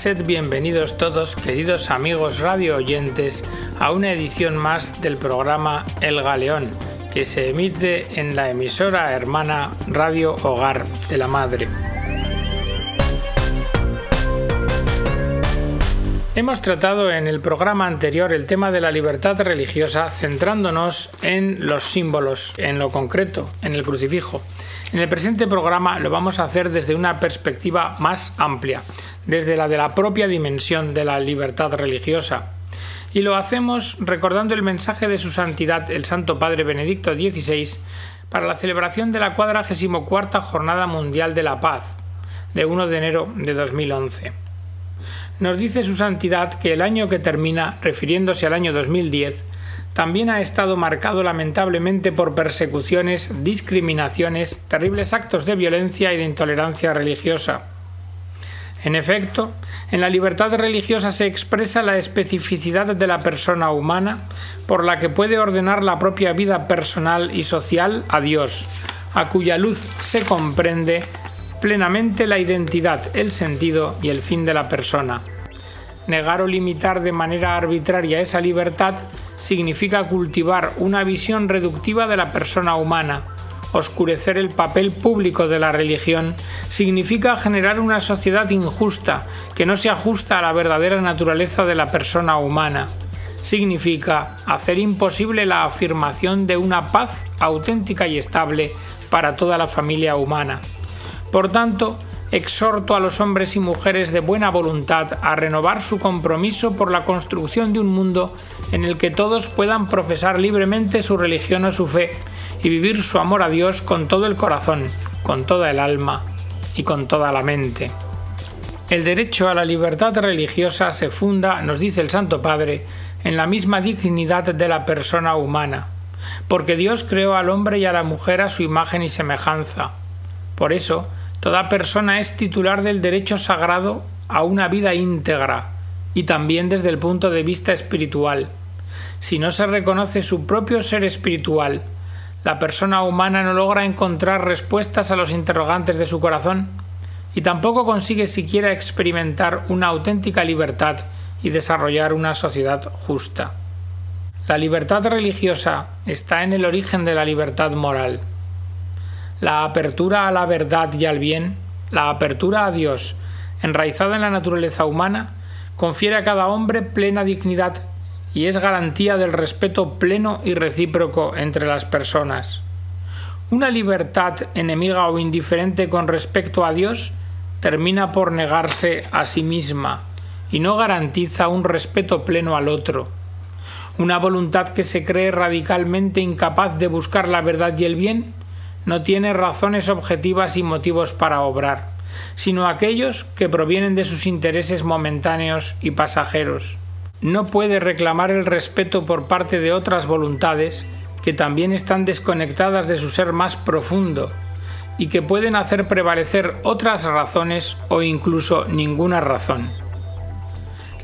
sed bienvenidos todos, queridos amigos radio oyentes, a una edición más del programa El Galeón, que se emite en la emisora hermana Radio Hogar de la Madre. Hemos tratado en el programa anterior el tema de la libertad religiosa centrándonos en los símbolos, en lo concreto, en el crucifijo. En el presente programa lo vamos a hacer desde una perspectiva más amplia, desde la de la propia dimensión de la libertad religiosa. Y lo hacemos recordando el mensaje de su santidad el Santo Padre Benedicto XVI para la celebración de la 44 Jornada Mundial de la Paz, de 1 de enero de 2011 nos dice su santidad que el año que termina, refiriéndose al año 2010, también ha estado marcado lamentablemente por persecuciones, discriminaciones, terribles actos de violencia y de intolerancia religiosa. En efecto, en la libertad religiosa se expresa la especificidad de la persona humana por la que puede ordenar la propia vida personal y social a Dios, a cuya luz se comprende plenamente la identidad, el sentido y el fin de la persona. Negar o limitar de manera arbitraria esa libertad significa cultivar una visión reductiva de la persona humana. Oscurecer el papel público de la religión significa generar una sociedad injusta que no se ajusta a la verdadera naturaleza de la persona humana. Significa hacer imposible la afirmación de una paz auténtica y estable para toda la familia humana. Por tanto, exhorto a los hombres y mujeres de buena voluntad a renovar su compromiso por la construcción de un mundo en el que todos puedan profesar libremente su religión o su fe y vivir su amor a Dios con todo el corazón, con toda el alma y con toda la mente. El derecho a la libertad religiosa se funda, nos dice el Santo Padre, en la misma dignidad de la persona humana, porque Dios creó al hombre y a la mujer a su imagen y semejanza. Por eso, Toda persona es titular del derecho sagrado a una vida íntegra y también desde el punto de vista espiritual. Si no se reconoce su propio ser espiritual, la persona humana no logra encontrar respuestas a los interrogantes de su corazón y tampoco consigue siquiera experimentar una auténtica libertad y desarrollar una sociedad justa. La libertad religiosa está en el origen de la libertad moral. La apertura a la verdad y al bien, la apertura a Dios, enraizada en la naturaleza humana, confiere a cada hombre plena dignidad y es garantía del respeto pleno y recíproco entre las personas. Una libertad enemiga o indiferente con respecto a Dios termina por negarse a sí misma y no garantiza un respeto pleno al otro. Una voluntad que se cree radicalmente incapaz de buscar la verdad y el bien no tiene razones objetivas y motivos para obrar, sino aquellos que provienen de sus intereses momentáneos y pasajeros. No puede reclamar el respeto por parte de otras voluntades que también están desconectadas de su ser más profundo y que pueden hacer prevalecer otras razones o incluso ninguna razón.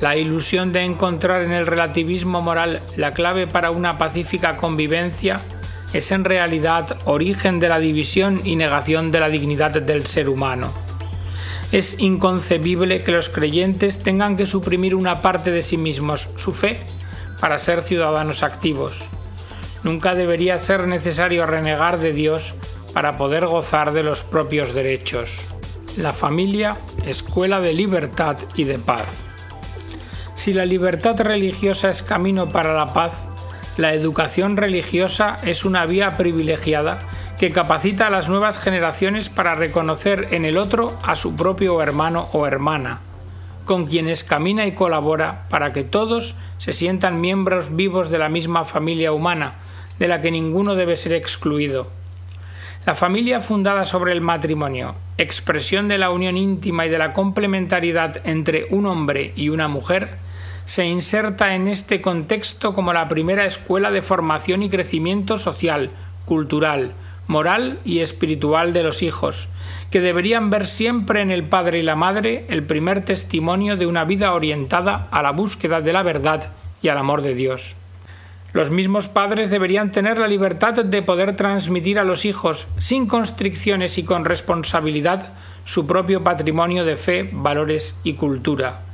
La ilusión de encontrar en el relativismo moral la clave para una pacífica convivencia es en realidad origen de la división y negación de la dignidad del ser humano. Es inconcebible que los creyentes tengan que suprimir una parte de sí mismos, su fe, para ser ciudadanos activos. Nunca debería ser necesario renegar de Dios para poder gozar de los propios derechos. La familia, escuela de libertad y de paz. Si la libertad religiosa es camino para la paz, la educación religiosa es una vía privilegiada que capacita a las nuevas generaciones para reconocer en el otro a su propio hermano o hermana, con quienes camina y colabora para que todos se sientan miembros vivos de la misma familia humana, de la que ninguno debe ser excluido. La familia fundada sobre el matrimonio, expresión de la unión íntima y de la complementariedad entre un hombre y una mujer, se inserta en este contexto como la primera escuela de formación y crecimiento social, cultural, moral y espiritual de los hijos, que deberían ver siempre en el padre y la madre el primer testimonio de una vida orientada a la búsqueda de la verdad y al amor de Dios. Los mismos padres deberían tener la libertad de poder transmitir a los hijos, sin constricciones y con responsabilidad, su propio patrimonio de fe, valores y cultura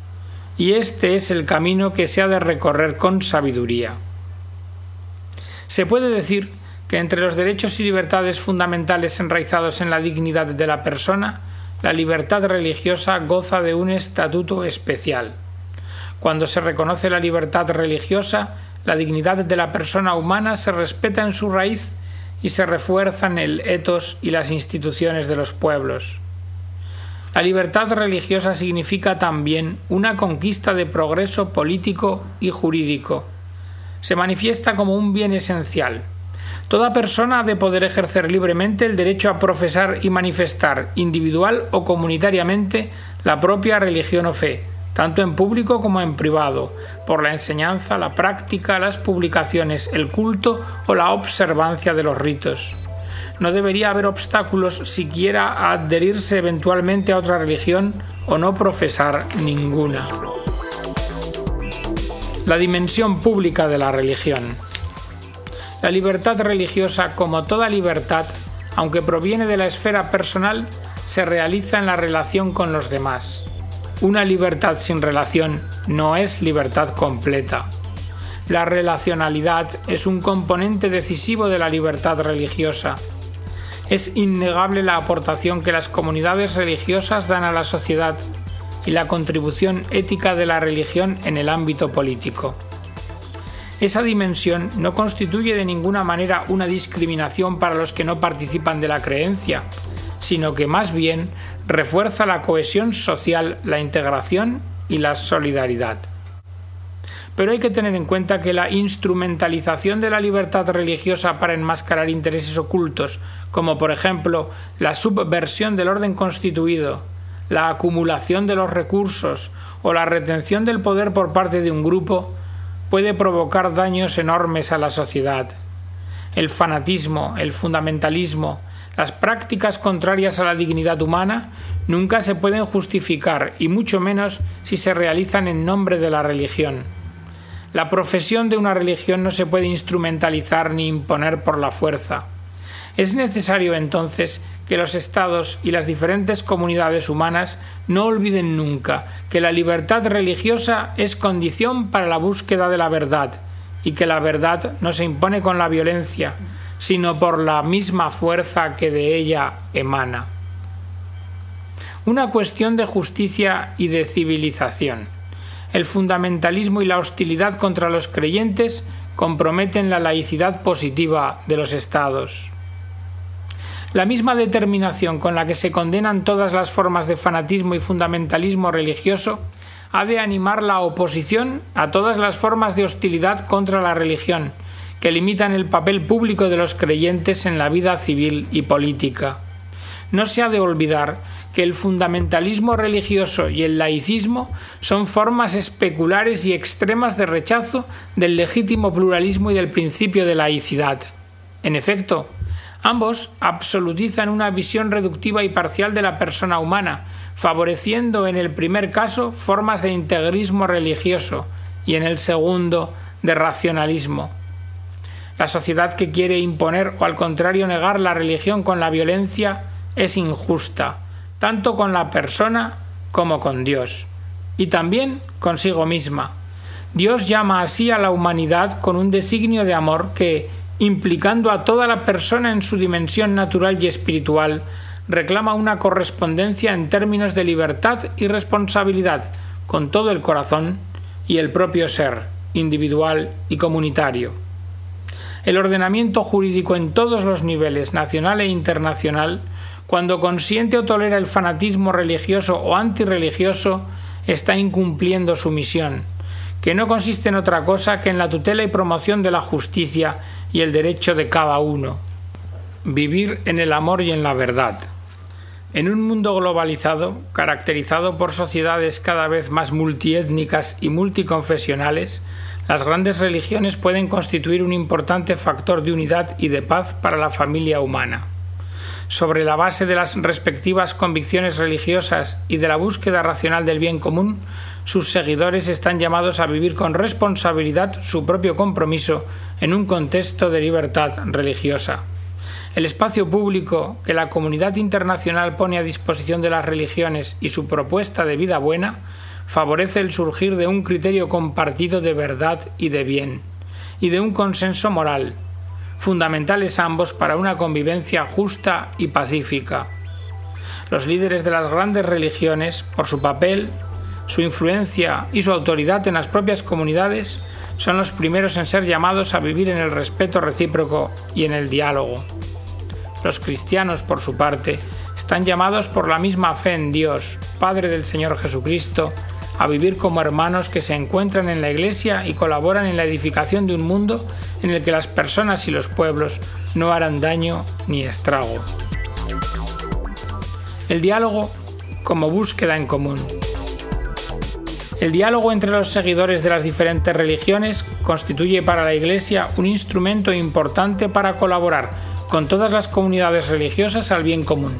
y este es el camino que se ha de recorrer con sabiduría. Se puede decir que entre los derechos y libertades fundamentales enraizados en la dignidad de la persona, la libertad religiosa goza de un estatuto especial. Cuando se reconoce la libertad religiosa, la dignidad de la persona humana se respeta en su raíz y se refuerzan el etos y las instituciones de los pueblos. La libertad religiosa significa también una conquista de progreso político y jurídico. Se manifiesta como un bien esencial. Toda persona ha de poder ejercer libremente el derecho a profesar y manifestar individual o comunitariamente la propia religión o fe, tanto en público como en privado, por la enseñanza, la práctica, las publicaciones, el culto o la observancia de los ritos. No debería haber obstáculos siquiera a adherirse eventualmente a otra religión o no profesar ninguna. La dimensión pública de la religión. La libertad religiosa, como toda libertad, aunque proviene de la esfera personal, se realiza en la relación con los demás. Una libertad sin relación no es libertad completa. La relacionalidad es un componente decisivo de la libertad religiosa. Es innegable la aportación que las comunidades religiosas dan a la sociedad y la contribución ética de la religión en el ámbito político. Esa dimensión no constituye de ninguna manera una discriminación para los que no participan de la creencia, sino que más bien refuerza la cohesión social, la integración y la solidaridad. Pero hay que tener en cuenta que la instrumentalización de la libertad religiosa para enmascarar intereses ocultos, como por ejemplo la subversión del orden constituido, la acumulación de los recursos o la retención del poder por parte de un grupo, puede provocar daños enormes a la sociedad. El fanatismo, el fundamentalismo, las prácticas contrarias a la dignidad humana nunca se pueden justificar y mucho menos si se realizan en nombre de la religión. La profesión de una religión no se puede instrumentalizar ni imponer por la fuerza. Es necesario entonces que los estados y las diferentes comunidades humanas no olviden nunca que la libertad religiosa es condición para la búsqueda de la verdad y que la verdad no se impone con la violencia, sino por la misma fuerza que de ella emana. Una cuestión de justicia y de civilización. El fundamentalismo y la hostilidad contra los creyentes comprometen la laicidad positiva de los estados. La misma determinación con la que se condenan todas las formas de fanatismo y fundamentalismo religioso ha de animar la oposición a todas las formas de hostilidad contra la religión, que limitan el papel público de los creyentes en la vida civil y política. No se ha de olvidar que el fundamentalismo religioso y el laicismo son formas especulares y extremas de rechazo del legítimo pluralismo y del principio de laicidad. En efecto, ambos absolutizan una visión reductiva y parcial de la persona humana, favoreciendo en el primer caso formas de integrismo religioso y en el segundo de racionalismo. La sociedad que quiere imponer o al contrario negar la religión con la violencia es injusta, tanto con la persona como con Dios, y también consigo misma. Dios llama así a la humanidad con un designio de amor que, implicando a toda la persona en su dimensión natural y espiritual, reclama una correspondencia en términos de libertad y responsabilidad con todo el corazón y el propio ser, individual y comunitario el ordenamiento jurídico en todos los niveles, nacional e internacional, cuando consiente o tolera el fanatismo religioso o antirreligioso, está incumpliendo su misión, que no consiste en otra cosa que en la tutela y promoción de la justicia y el derecho de cada uno. Vivir en el amor y en la verdad. En un mundo globalizado, caracterizado por sociedades cada vez más multiétnicas y multiconfesionales, las grandes religiones pueden constituir un importante factor de unidad y de paz para la familia humana. Sobre la base de las respectivas convicciones religiosas y de la búsqueda racional del bien común, sus seguidores están llamados a vivir con responsabilidad su propio compromiso en un contexto de libertad religiosa. El espacio público que la comunidad internacional pone a disposición de las religiones y su propuesta de vida buena favorece el surgir de un criterio compartido de verdad y de bien, y de un consenso moral, fundamentales ambos para una convivencia justa y pacífica. Los líderes de las grandes religiones, por su papel, su influencia y su autoridad en las propias comunidades, son los primeros en ser llamados a vivir en el respeto recíproco y en el diálogo. Los cristianos, por su parte, están llamados por la misma fe en Dios, Padre del Señor Jesucristo, a vivir como hermanos que se encuentran en la Iglesia y colaboran en la edificación de un mundo en el que las personas y los pueblos no harán daño ni estrago. El diálogo como búsqueda en común. El diálogo entre los seguidores de las diferentes religiones constituye para la Iglesia un instrumento importante para colaborar con todas las comunidades religiosas al bien común.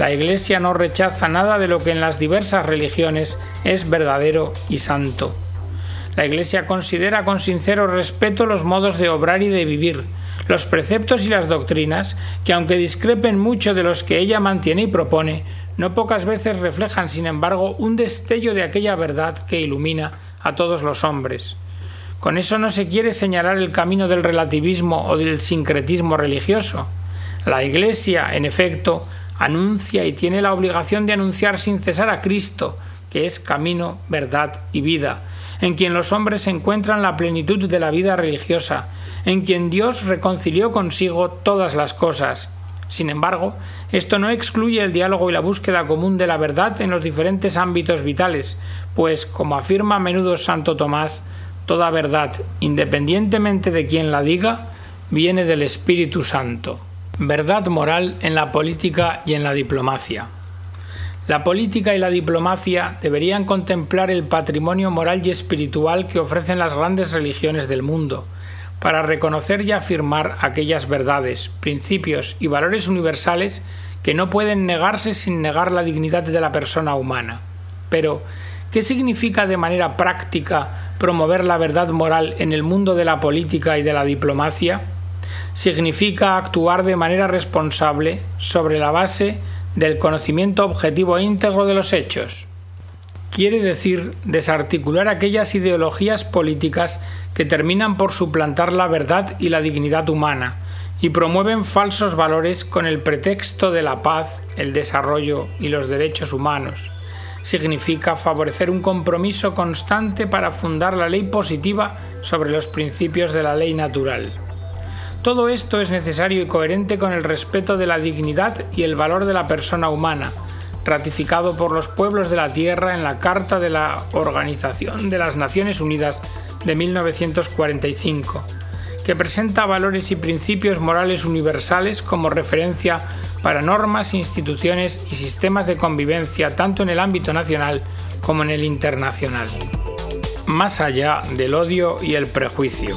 La Iglesia no rechaza nada de lo que en las diversas religiones es verdadero y santo. La Iglesia considera con sincero respeto los modos de obrar y de vivir, los preceptos y las doctrinas, que aunque discrepen mucho de los que ella mantiene y propone, no pocas veces reflejan, sin embargo, un destello de aquella verdad que ilumina a todos los hombres. Con eso no se quiere señalar el camino del relativismo o del sincretismo religioso. La Iglesia, en efecto, anuncia y tiene la obligación de anunciar sin cesar a Cristo, que es camino, verdad y vida, en quien los hombres encuentran la plenitud de la vida religiosa, en quien Dios reconcilió consigo todas las cosas. Sin embargo, esto no excluye el diálogo y la búsqueda común de la verdad en los diferentes ámbitos vitales, pues, como afirma a menudo Santo Tomás, toda verdad, independientemente de quien la diga, viene del Espíritu Santo. Verdad moral en la política y en la diplomacia. La política y la diplomacia deberían contemplar el patrimonio moral y espiritual que ofrecen las grandes religiones del mundo, para reconocer y afirmar aquellas verdades, principios y valores universales que no pueden negarse sin negar la dignidad de la persona humana. Pero, ¿qué significa de manera práctica promover la verdad moral en el mundo de la política y de la diplomacia? Significa actuar de manera responsable sobre la base del conocimiento objetivo e íntegro de los hechos. Quiere decir desarticular aquellas ideologías políticas que terminan por suplantar la verdad y la dignidad humana y promueven falsos valores con el pretexto de la paz, el desarrollo y los derechos humanos. Significa favorecer un compromiso constante para fundar la ley positiva sobre los principios de la ley natural. Todo esto es necesario y coherente con el respeto de la dignidad y el valor de la persona humana, ratificado por los pueblos de la Tierra en la Carta de la Organización de las Naciones Unidas de 1945, que presenta valores y principios morales universales como referencia para normas, instituciones y sistemas de convivencia tanto en el ámbito nacional como en el internacional. Más allá del odio y el prejuicio.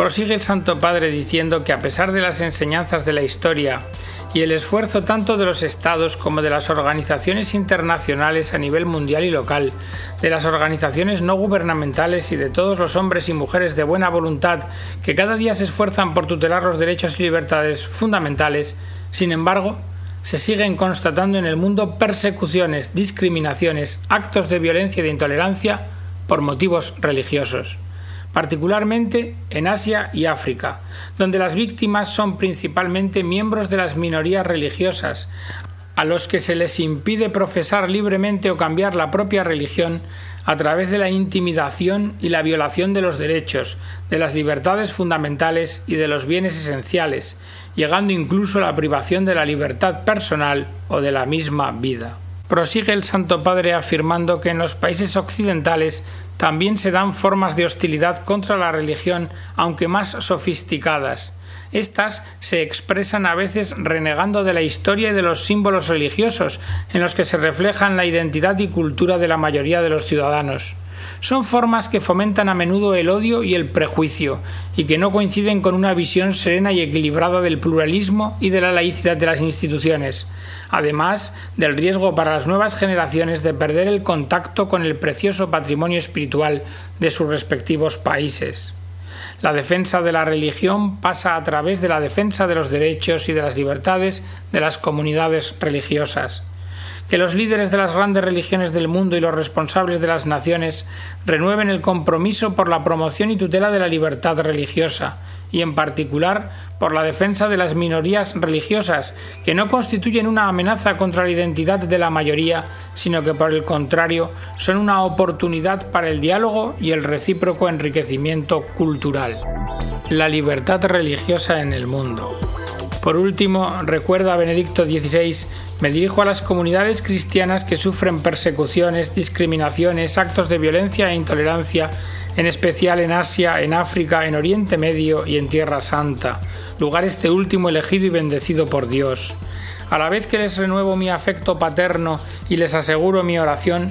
Prosigue el Santo Padre diciendo que a pesar de las enseñanzas de la historia y el esfuerzo tanto de los estados como de las organizaciones internacionales a nivel mundial y local, de las organizaciones no gubernamentales y de todos los hombres y mujeres de buena voluntad que cada día se esfuerzan por tutelar los derechos y libertades fundamentales, sin embargo, se siguen constatando en el mundo persecuciones, discriminaciones, actos de violencia y de intolerancia por motivos religiosos particularmente en Asia y África, donde las víctimas son principalmente miembros de las minorías religiosas, a los que se les impide profesar libremente o cambiar la propia religión a través de la intimidación y la violación de los derechos, de las libertades fundamentales y de los bienes esenciales, llegando incluso a la privación de la libertad personal o de la misma vida. Prosigue el Santo Padre afirmando que en los países occidentales también se dan formas de hostilidad contra la religión, aunque más sofisticadas. Estas se expresan a veces renegando de la historia y de los símbolos religiosos, en los que se reflejan la identidad y cultura de la mayoría de los ciudadanos. Son formas que fomentan a menudo el odio y el prejuicio, y que no coinciden con una visión serena y equilibrada del pluralismo y de la laicidad de las instituciones además del riesgo para las nuevas generaciones de perder el contacto con el precioso patrimonio espiritual de sus respectivos países. La defensa de la religión pasa a través de la defensa de los derechos y de las libertades de las comunidades religiosas. Que los líderes de las grandes religiones del mundo y los responsables de las naciones renueven el compromiso por la promoción y tutela de la libertad religiosa, y en particular por la defensa de las minorías religiosas, que no constituyen una amenaza contra la identidad de la mayoría, sino que por el contrario son una oportunidad para el diálogo y el recíproco enriquecimiento cultural. La libertad religiosa en el mundo. Por último, recuerda Benedicto XVI, me dirijo a las comunidades cristianas que sufren persecuciones, discriminaciones, actos de violencia e intolerancia, en especial en Asia, en África, en Oriente Medio y en Tierra Santa, lugar este último elegido y bendecido por Dios. A la vez que les renuevo mi afecto paterno y les aseguro mi oración,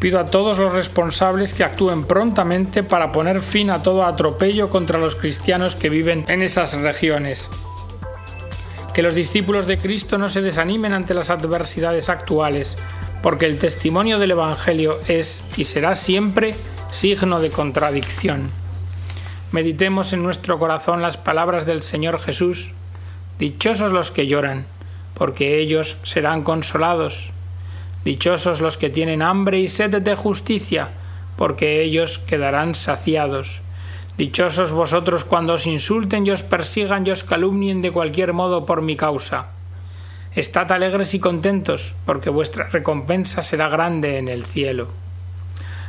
pido a todos los responsables que actúen prontamente para poner fin a todo atropello contra los cristianos que viven en esas regiones que los discípulos de Cristo no se desanimen ante las adversidades actuales, porque el testimonio del Evangelio es y será siempre signo de contradicción. Meditemos en nuestro corazón las palabras del Señor Jesús. Dichosos los que lloran, porque ellos serán consolados. Dichosos los que tienen hambre y sed de justicia, porque ellos quedarán saciados. Dichosos vosotros cuando os insulten y os persigan y os calumnien de cualquier modo por mi causa. Estad alegres y contentos, porque vuestra recompensa será grande en el cielo.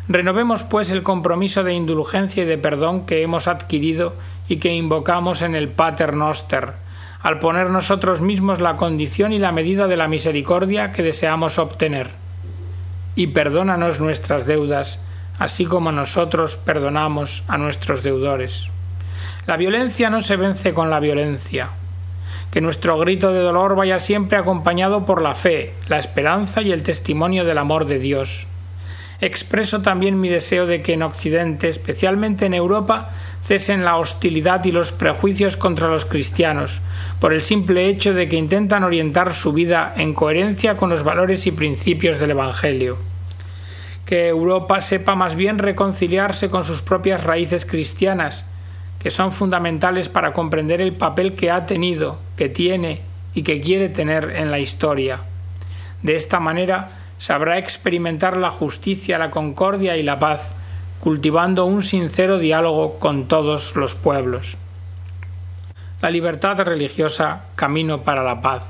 Renovemos pues el compromiso de indulgencia y de perdón que hemos adquirido y que invocamos en el Pater Noster, al poner nosotros mismos la condición y la medida de la misericordia que deseamos obtener. Y perdónanos nuestras deudas, así como nosotros perdonamos a nuestros deudores. La violencia no se vence con la violencia. Que nuestro grito de dolor vaya siempre acompañado por la fe, la esperanza y el testimonio del amor de Dios. Expreso también mi deseo de que en Occidente, especialmente en Europa, cesen la hostilidad y los prejuicios contra los cristianos, por el simple hecho de que intentan orientar su vida en coherencia con los valores y principios del Evangelio que Europa sepa más bien reconciliarse con sus propias raíces cristianas, que son fundamentales para comprender el papel que ha tenido, que tiene y que quiere tener en la historia. De esta manera sabrá experimentar la justicia, la concordia y la paz, cultivando un sincero diálogo con todos los pueblos. La libertad religiosa, camino para la paz.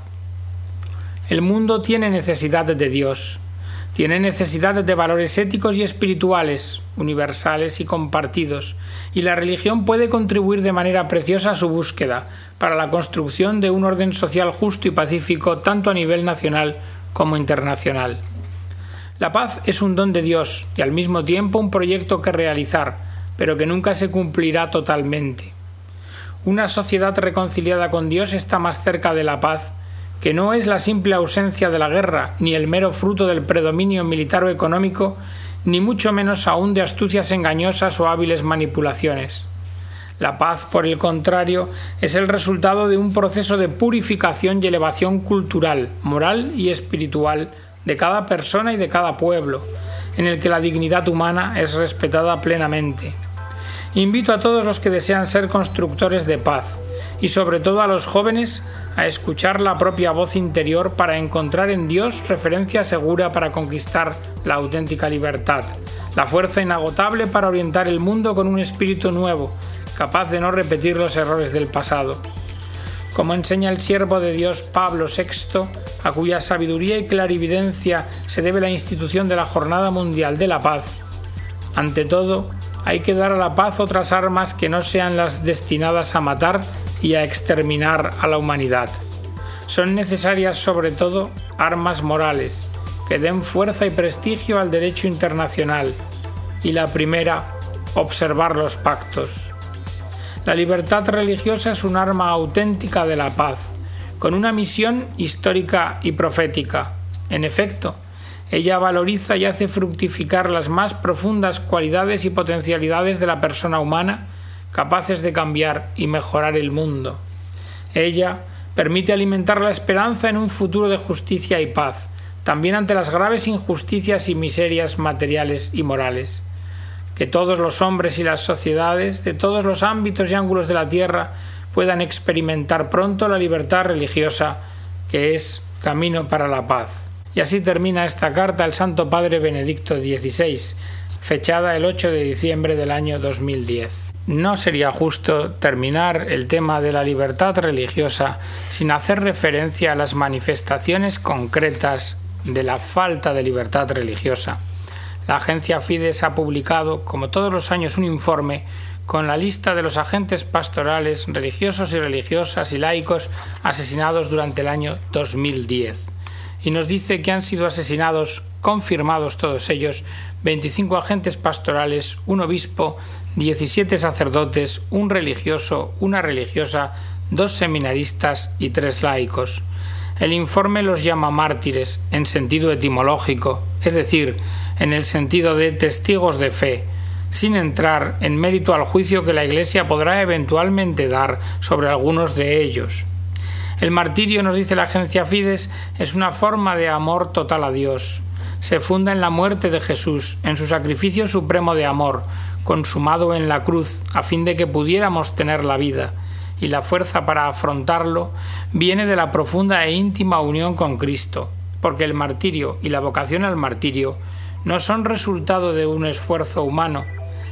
El mundo tiene necesidad de Dios, tiene necesidad de valores éticos y espirituales, universales y compartidos, y la religión puede contribuir de manera preciosa a su búsqueda, para la construcción de un orden social justo y pacífico tanto a nivel nacional como internacional. La paz es un don de Dios y al mismo tiempo un proyecto que realizar, pero que nunca se cumplirá totalmente. Una sociedad reconciliada con Dios está más cerca de la paz que no es la simple ausencia de la guerra, ni el mero fruto del predominio militar o económico, ni mucho menos aún de astucias engañosas o hábiles manipulaciones. La paz, por el contrario, es el resultado de un proceso de purificación y elevación cultural, moral y espiritual de cada persona y de cada pueblo, en el que la dignidad humana es respetada plenamente. Invito a todos los que desean ser constructores de paz, y sobre todo a los jóvenes a escuchar la propia voz interior para encontrar en Dios referencia segura para conquistar la auténtica libertad, la fuerza inagotable para orientar el mundo con un espíritu nuevo, capaz de no repetir los errores del pasado. Como enseña el siervo de Dios Pablo VI, a cuya sabiduría y clarividencia se debe la institución de la Jornada Mundial de la Paz, ante todo, hay que dar a la paz otras armas que no sean las destinadas a matar y a exterminar a la humanidad. Son necesarias sobre todo armas morales que den fuerza y prestigio al derecho internacional y la primera, observar los pactos. La libertad religiosa es un arma auténtica de la paz, con una misión histórica y profética. En efecto, ella valoriza y hace fructificar las más profundas cualidades y potencialidades de la persona humana capaces de cambiar y mejorar el mundo. Ella permite alimentar la esperanza en un futuro de justicia y paz, también ante las graves injusticias y miserias materiales y morales. Que todos los hombres y las sociedades de todos los ámbitos y ángulos de la tierra puedan experimentar pronto la libertad religiosa, que es camino para la paz. Y así termina esta carta el Santo Padre Benedicto XVI, fechada el 8 de diciembre del año 2010. No sería justo terminar el tema de la libertad religiosa sin hacer referencia a las manifestaciones concretas de la falta de libertad religiosa. La agencia Fides ha publicado, como todos los años, un informe con la lista de los agentes pastorales, religiosos y religiosas y laicos asesinados durante el año 2010. Y nos dice que han sido asesinados, confirmados todos ellos, 25 agentes pastorales, un obispo, 17 sacerdotes, un religioso, una religiosa, dos seminaristas y tres laicos. El informe los llama mártires en sentido etimológico, es decir, en el sentido de testigos de fe, sin entrar en mérito al juicio que la Iglesia podrá eventualmente dar sobre algunos de ellos. El martirio, nos dice la agencia Fides, es una forma de amor total a Dios. Se funda en la muerte de Jesús, en su sacrificio supremo de amor, consumado en la cruz, a fin de que pudiéramos tener la vida, y la fuerza para afrontarlo viene de la profunda e íntima unión con Cristo, porque el martirio y la vocación al martirio no son resultado de un esfuerzo humano,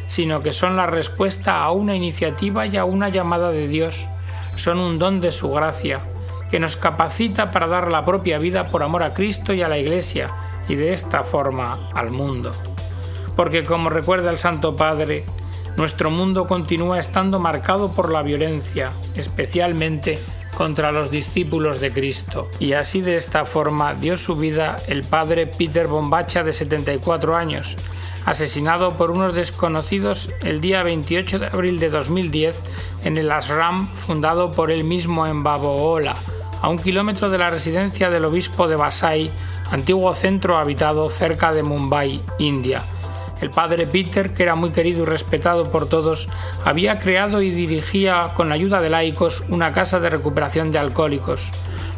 sino que son la respuesta a una iniciativa y a una llamada de Dios, son un don de su gracia, que nos capacita para dar la propia vida por amor a Cristo y a la Iglesia, y de esta forma al mundo porque como recuerda el Santo Padre, nuestro mundo continúa estando marcado por la violencia, especialmente contra los discípulos de Cristo. Y así de esta forma dio su vida el padre Peter Bombacha de 74 años, asesinado por unos desconocidos el día 28 de abril de 2010 en el ashram fundado por él mismo en Baboola, a un kilómetro de la residencia del obispo de Vasai, antiguo centro habitado cerca de Mumbai, India. El padre Peter, que era muy querido y respetado por todos, había creado y dirigía con la ayuda de laicos una casa de recuperación de alcohólicos.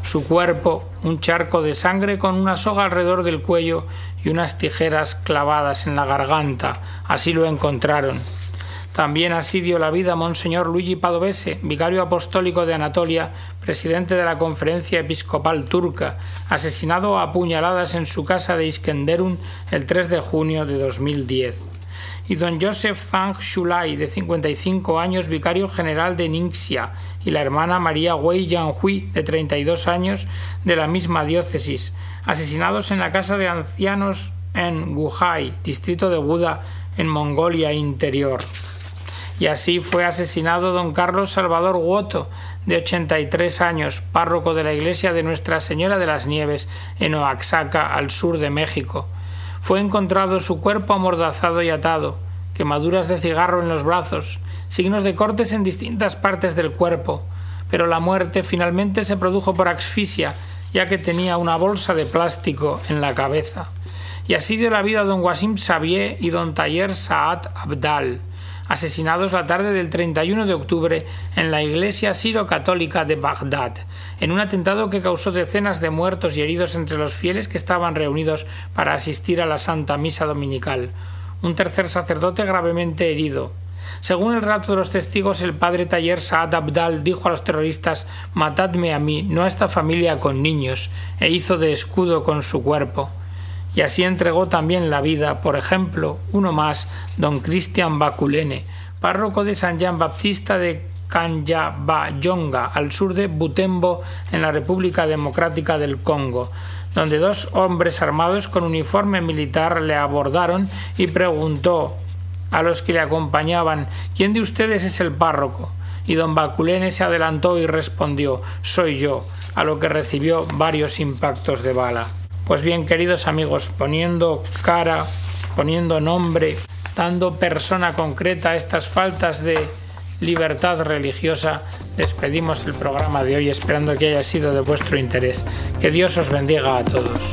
Su cuerpo, un charco de sangre con una soga alrededor del cuello y unas tijeras clavadas en la garganta. Así lo encontraron. También así dio la vida Monseñor Luigi Padovese, vicario apostólico de Anatolia, presidente de la Conferencia Episcopal Turca, asesinado a puñaladas en su casa de Iskenderun el 3 de junio de 2010. Y don Joseph Zhang Shulai, de 55 años, vicario general de Ningxia, y la hermana María Wei Yanhui, de 32 años, de la misma diócesis, asesinados en la casa de ancianos en Wuhai, distrito de Buda, en Mongolia Interior y así fue asesinado don Carlos Salvador Woto, de 83 años, párroco de la iglesia de Nuestra Señora de las Nieves en Oaxaca, al sur de México. Fue encontrado su cuerpo amordazado y atado, quemaduras de cigarro en los brazos, signos de cortes en distintas partes del cuerpo, pero la muerte finalmente se produjo por asfixia, ya que tenía una bolsa de plástico en la cabeza. Y así dio la vida don Wasim Xavier y don Tayer Saad Abdal, asesinados la tarde del 31 de octubre en la iglesia siro-católica de Bagdad, en un atentado que causó decenas de muertos y heridos entre los fieles que estaban reunidos para asistir a la Santa Misa Dominical. Un tercer sacerdote gravemente herido. Según el relato de los testigos, el padre Tayer Saad Abdal dijo a los terroristas Matadme a mí, no a esta familia con niños, e hizo de escudo con su cuerpo y así entregó también la vida, por ejemplo, uno más, don Cristian Baculene, párroco de San Jean Baptista de Kanyabayonga, al sur de Butembo, en la República Democrática del Congo, donde dos hombres armados con uniforme militar le abordaron y preguntó a los que le acompañaban ¿Quién de ustedes es el párroco? Y don Baculene se adelantó y respondió Soy yo, a lo que recibió varios impactos de bala. Pues bien, queridos amigos, poniendo cara, poniendo nombre, dando persona concreta a estas faltas de libertad religiosa, despedimos el programa de hoy esperando que haya sido de vuestro interés. Que Dios os bendiga a todos.